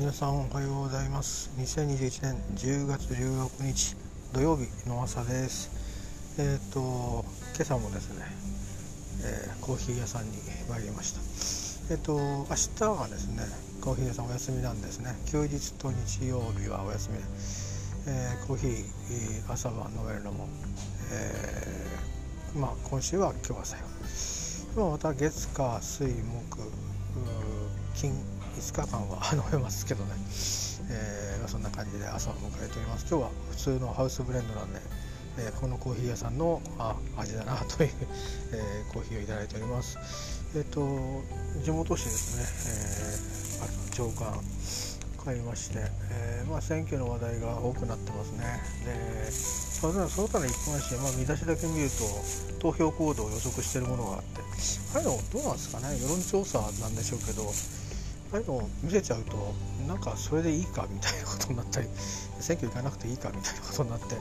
皆さんおはようございます。2021年10月16日土曜日の朝です。えっ、ー、と今朝もですね、えー、コーヒー屋さんに参りました。えっ、ー、と明日はですねコーヒー屋さんお休みなんですね。休日と日曜日はお休み。で、えコーヒー朝晩飲めるのも、えまあ今週は今日は最後また月火水木金5日間は飲めますけどね、えー、そんな感じで朝を迎えております。今日は普通のハウスブレンドなんで、えー、このコーヒー屋さんのあ味だなという、えー、コーヒーをいただいております。えっ、と地元紙ですね、えー、あ長官買いまして、えーまあ、選挙の話題が多くなってますね。でその他の一般紙、まあ、見出しだけ見ると投票行動を予測しているものがあってああいうのどうなんですかね。世論調査なんでしょうけどああいうのを見せちゃうとなんかそれでいいかみたいなことになったり 選挙行かなくていいかみたいなことになって、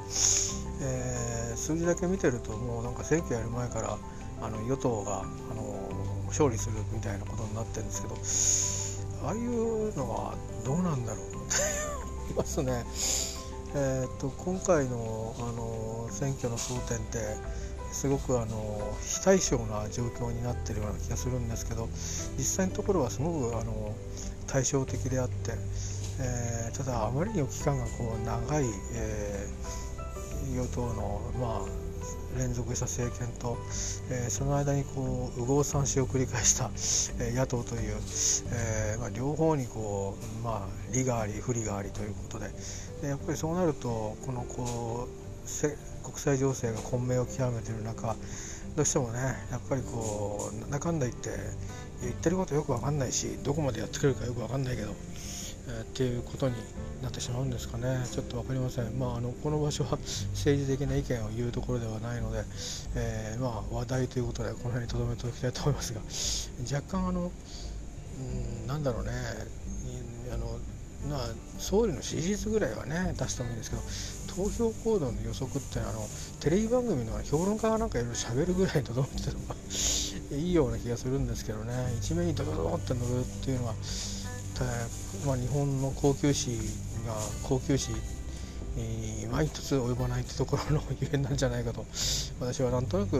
えー、数字だけ見てるともうなんか選挙やる前からあの与党があの勝利するみたいなことになってるんですけどああいうのはどうなんだろうって思いますね。えーと、と今回のあの選挙の争点ってすごくあの非対称な状況になっているような気がするんですけど実際のところはすごくあの対照的であって、えー、ただあまりにも期間がこう長い、えー、与党の、まあ、連続した政権と、えー、その間にこう右往左往を繰り返した、え野党という、えまあ、両方にこう、まあ、利があり不利がありということででやっぱりそうなるとこのこう国際情勢が混迷を極めている中どうしてもねやっぱりこうなんだかんだ言って言ってることよく分かんないしどこまでやってくれるかよく分かんないけど、えー、っていうことになってしまうんですかね。ちょっと分かりません、まあ、あのこの場所は 政治的な意見を言うところではないので、えー、まあ、話題ということでこの辺に留めておきたいと思いますが若干あのうんなんだろうね。あのまあ、総理の支持率ぐらいはね出してもいいんですけど投票行動の予測ってあのテレビ番組の評論家がなんかいろいろ喋るぐらいとどめてたのが いいような気がするんですけどね。一面にドドドって乗るっていうのは、まあ、日本の高級紙が高級紙に毎一つ及ばないってところのゆえんなんじゃないかと。私はなんとなく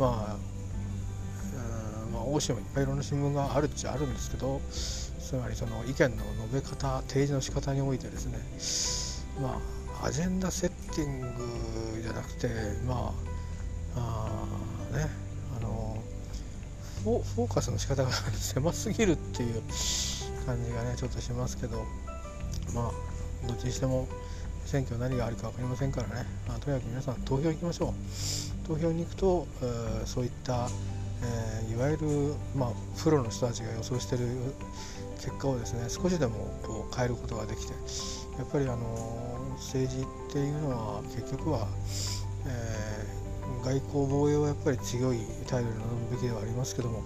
まあ、まあ、欧州もいっぱいいろんな新聞があるっちゃあるんですけどつまりその意見の述べ方提示の仕方においてですねまあアジェンダセッティングじゃなくてまああねあのフォフォーカスの仕方が狭すぎるっていう感じがねちょっとしますけどまあどっちにしても選挙何があるか分かりませんからね、まあ、とにかく皆さん投票行きましょう。投票に行くと、え、そういったえー、いわゆる、まあ、プロの人たちが予想している結果をですね少しでもこう変えることができてやっぱりあの政治っていうのは結局は、えー、外交防衛はやっぱり強い態度に臨むべきではありますけども、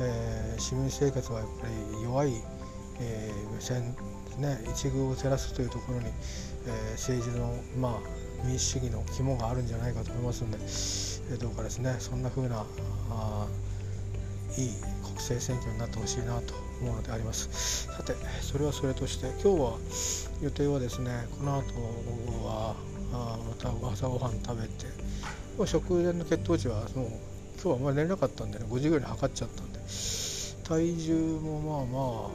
えー、市民生活はやっぱり弱い、えー、目線ね一遇を照らすというところに、え政治のまあ民主主義の肝があるんじゃないかと思いますので、えどうかですねそんな風なあいい政選挙になってほしいなと思うのであります。さてそれはそれとして今日は予定はですねこの後はあまた朝ごはん食べて食前の血糖値はもう今日はあんまり寝れなかったんでね5時ぐらいに測っちゃったんで体重もまあまあ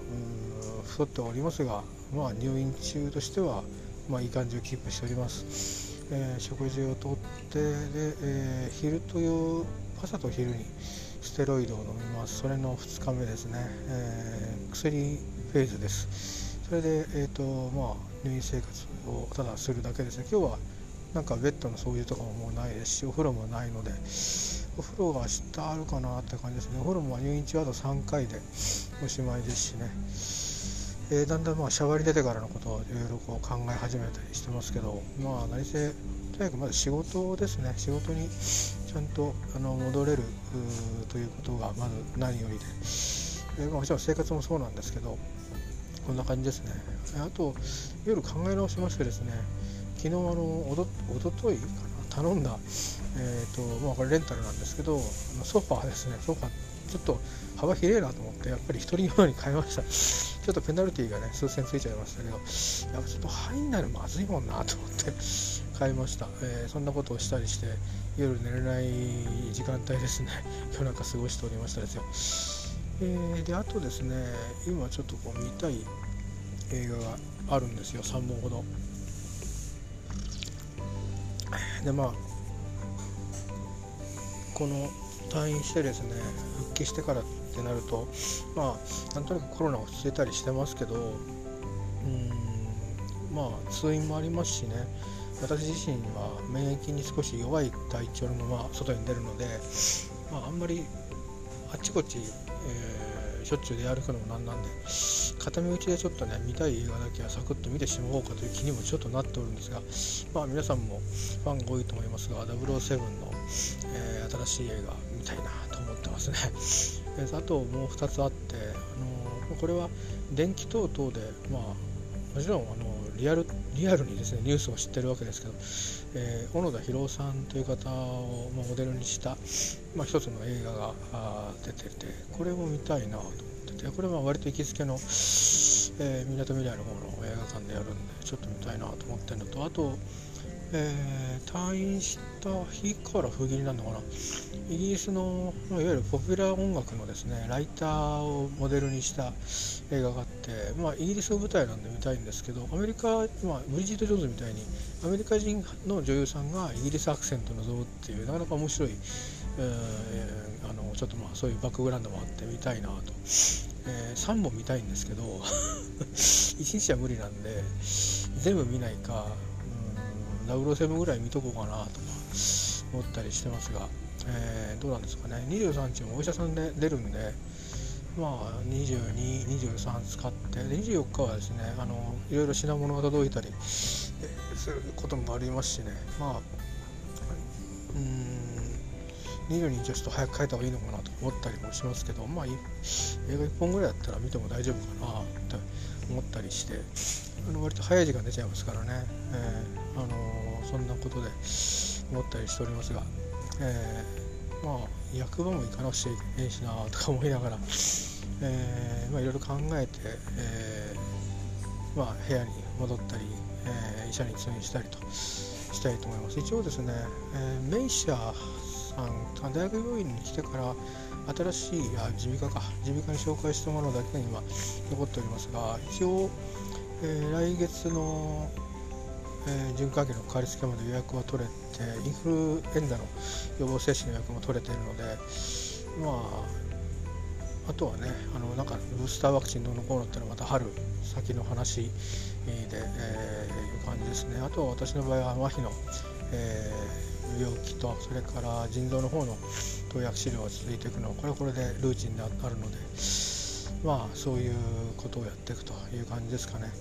うん太っておりますがまあ入院中としてはまあいい感じをキープしております、えー、食事をとってで、えー、昼という朝と昼にステロイドを飲みます。それの2日目ですね、えー、薬フェーズです。それで、えーとまあ、入院生活をただするだけですね。今日はなんかベッドの掃除とかももうないですしお風呂もないのでお風呂が明日あるかなって感じですね。お風呂も入院中あと3回でおしまいですしね、えー、だんだんまあシャワーに出てからのことをいろいろこう考え始めたりしてますけどまあ何せとにかくまず仕事ですね。仕事にゃんとあの戻れるということがまず何よりで、えー、もちろん生活もそうなんですけどこんな感じですね。あと夜考え直しましてですね昨日あのおとおとといかな頼んだ、えーとまあ、これレンタルなんですけどソファーですねソファーちょっと幅広いなと思ってやっぱり1人用に変えました。ちょっとペナルティーがね数千ついちゃいましたけどやっぱちょっと入んないのまずいもんなと思って。変えました、えー、そんなことをしたりして夜寝れない時間帯ですね。夜中過ごしておりましたですよ、えー、であとですね今ちょっとこう見たい映画があるんですよ。3本ほど。でまあこの退院してですね復帰してからってなるとまあなんとなくコロナ落ち着いたりしてますけどうんまあ通院もありますしね。私自身は免疫に少し弱い体調のまま外に出るので、まあ、あんまりあちこち、えー、しょっちゅう出歩くのもなんなんで片身打ちでちょっとね見たい映画だけはサクッと見てしまおうかという気にもちょっとなっておるんですが、まあ、皆さんもファンが多いと思いますが007の、えー、新しい映画見たいなと思ってますね。あともう2つあって、あのこれは電気等々で、まあ、もちろんあのリアルリアルにですねニュースを知ってるわけですけど、えー、小野田博さんという方を、ま、モデルにした、まあ、一つの映画が出ててこれも見たいなと思っててこれは割と行きつけのえみなとみらいの方の映画館でやるんでちょっと見たいなと思ってるのとあと、えー、退院した日から封切りなのかな。イギリスのいわゆるポピュラー音楽のですねライターをモデルにした映画があって、まあ、イギリスの舞台なんで見たいんですけどアメリカ、まあ、ブリジット・ジョーンズみたいにアメリカ人の女優さんがイギリスアクセントを望むっていうなかなか面白い、えー、あのちょっとまあそういうバックグラウンドもあって見たいなと、えー、3本見たいんですけど 1日は無理なんで全部見ないかうん007ぐらい見とこうかなとか思ったりしてますが。えー、どうなんですかね23日もお医者さんで出るんでまあ2223使って24日はですねあのいろいろ品物が届いたりすることもありますしねまあうん22日はちょっと早く帰った方がいいのかなと思ったりもしますけどまあ映画1本ぐらいだったら見ても大丈夫かなと思ったりしてあの割と早い時間出ちゃいますからね、えー、あのそんなことで思ったりしておりますがえー、まあ役場も行かなくちゃいけないしなとか思いながら、えー、まあ、いろいろ考えて、えー、まあ、部屋に戻ったり、え医者に通院したりとしたいと思います。一応ですね、えメイシャさん大学病院に来てから新しいあ耳鼻科か。耳鼻科に紹介したものだけが今残っておりますが一応、え来月のえー、循環器のかかりつけまで予約は取れてインフルエンザの予防接種の予約も取れているのでまああとはねあのなんかブースターワクチンどうのこうのっていうのはまた春先の話で、えー、いう感じですね。あとは私の場合は麻痺の、えー、病気とそれから腎臓の方の投薬治療が続いていくのはこれはこれでルーチンであるのでまあそういうことをやっていくという感じですかね。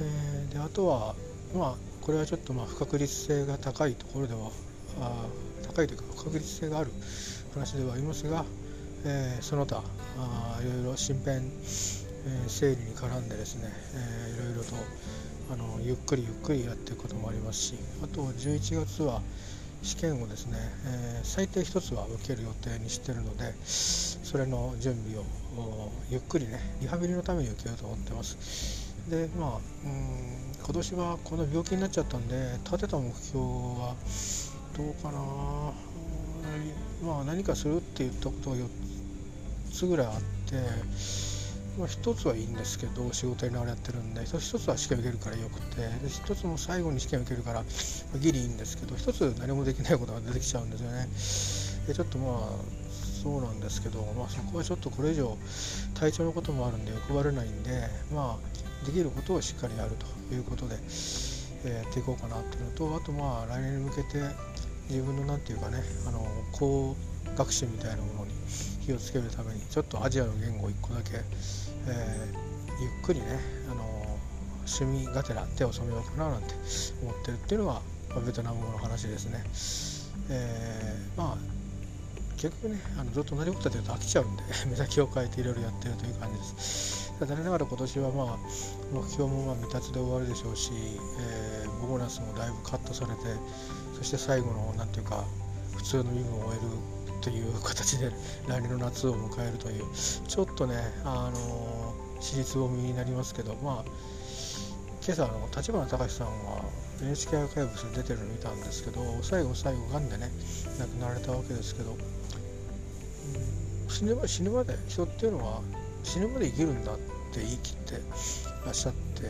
えー、であとはまあこれはちょっとまあ不確実性が高いところではあ高いというか不確実性がある話ではありますが、えー、その他あいろいろ身辺、えー、整理に絡んでですね、えー、いろいろとあのゆっくりゆっくりやっていくこともありますしあと11月は試験をですね、えー、最低1つは受ける予定にしてるのでそれの準備をゆっくりねリハビリのために受けようと思ってます。でまあうん今年はこの病気になっちゃったんで立てた目標はどうかな。まあ何かするって言ったことが4つぐらいあって、まあ、1つはいいんですけど仕事にながらやってるんで1つは試験受けるからよくてで1つも最後に試験受けるからギリいいんですけど1つ何もできないことが出てきちゃうんですよね。でちょっとまあそうなんですけど、まあ、そこはちょっとこれ以上体調のこともあるんで欲張れないんでまあできることをしっかりやるということで、えー、やっていこうかなっていうのとあとまあ来年に向けて自分の何て言うかねあの高学習みたいなものに気をつけるためにちょっとアジアの言語を1個だけ、えー、ゆっくりねあの趣味がてら手を染めようかななんて思ってるっていうのがベトナム語の話ですね。えー、まあ結局ねあのずっと同じことやってると飽きちゃうんで 目先を変えていろいろやってるという感じです。残念ながら今年はまあ目標もまあ未達で終わるでしょうし、えー、ボーナスもだいぶカットされてそして最後の何ていうか普通の任務を終えるという形で来年の夏を迎えるというちょっとねあの史実を身になりますけどまあ今朝の立花隆さんは NHK アーカイブス出てるの見たんですけど最後最後がんでね亡くなられたわけですけど、うん、死ぬま死ぬまで人っていうのは死ぬまで生きるんだって言い切ってらっしゃっていて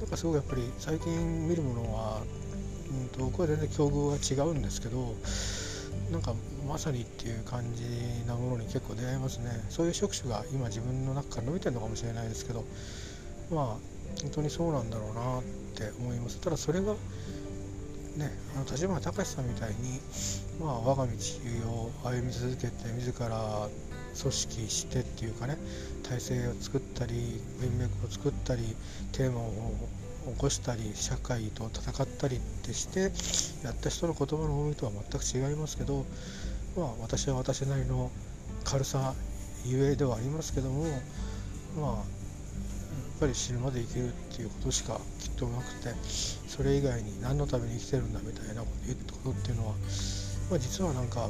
なんかすごくやっぱり最近見るものは、うんと、僕は全然境遇が違うんですけどなんかまさにっていう感じなものに結構出会いますね。そういう職種が今自分の中から伸びてるのかもしれないですけどまあ本当にそうなんだろうなって思います。ただそれがねあの立花隆さんみたいに、まあ、我が道を歩み続けて自ら組織してっていうかね体制を作ったり文脈を作ったりテーマを起こしたり社会と戦ったりってしてやった人の言葉の重みとは全く違いますけど、まあ、私は私なりの軽さゆえではありますけどもまあやっぱり死ぬまで生きるっていうことしかきっとなくてそれ以外に何のために生きてるんだみたいなこと言うことっていうのは、まあ、実はなんか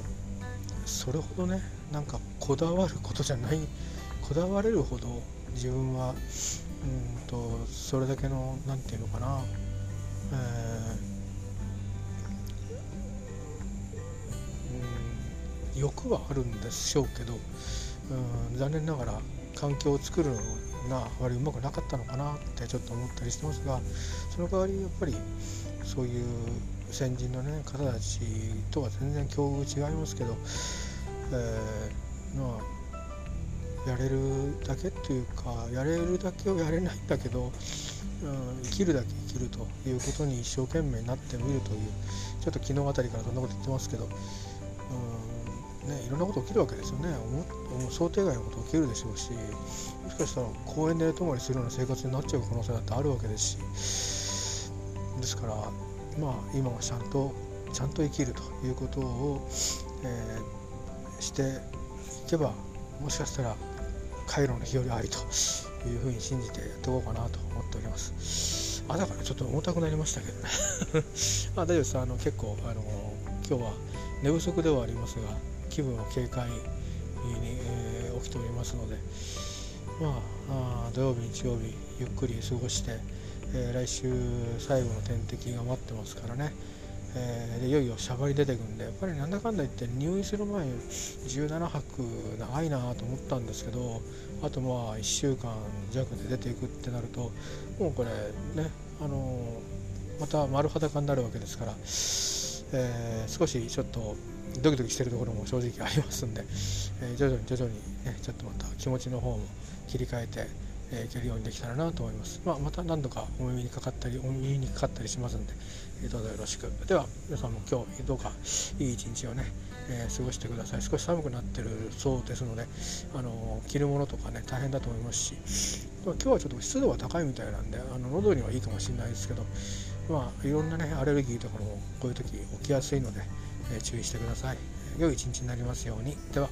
それほどねなんかこだわることじゃないこだわれるほど自分はうんとそれだけの何て言うのかな、えー、欲はあるんでしょうけどうん残念ながら環境を作るのがあまりうまくなかったのかなってちょっと思ったりしてますがその代わりやっぱりそういう先人の、ね、方たちとは全然境遇違いますけど、えー、まあやれるだけっていうかやれるだけをやれないんだけど、うん、生きるだけ生きるということに一生懸命になってみるというちょっと昨日あたりからそんなこと言ってますけど、うんね、いろんなこと起きるわけですよね。想定外のこと起きるでしょうしもしかしたら公園で寝泊まりするような生活になっちゃう可能性だってあるわけですし。ですからまあ、今はちゃんとちゃんと生きるということを、えー、していけばもしかしたら回路の日和ありというふうに信じてやっていこうかなと思っております。あだからちょっと重たくなりましたけどね。あ大丈夫です。あの結構あの今日は寝不足ではありますが気分は軽快に、えー、起きておりますのでまああ土曜日日曜日ゆっくり過ごしてえー、来週最後の点滴が待ってますからね、えー、でいよいよシャバに出てくんでやっぱりなんだかんだ言って入院する前17泊長いなと思ったんですけどあとまあ1週間弱で出ていくってなるともうこれねあのー、また丸裸になるわけですから、えー、少しちょっとドキドキしてるところも正直ありますんで、え徐々に徐々にねちょっとまた気持ちの方も切り替えてえいけるようにできたらなと思います。まあ、また何度かお耳にかかったり、お耳にかかったりしますんで、えどうぞよろしく。では、皆さんも今日どうかいい一日をね、えー、過ごしてください。少し寒くなってるそうですので、あの着るものとかね、大変だと思いますし、今日はちょっと湿度が高いみたいなんで、あの喉にはいいかもしれないですけど、まあ、いろんなね、アレルギーとかもこういう時起きやすいので、え、注意してください。良い一日になりますように。では。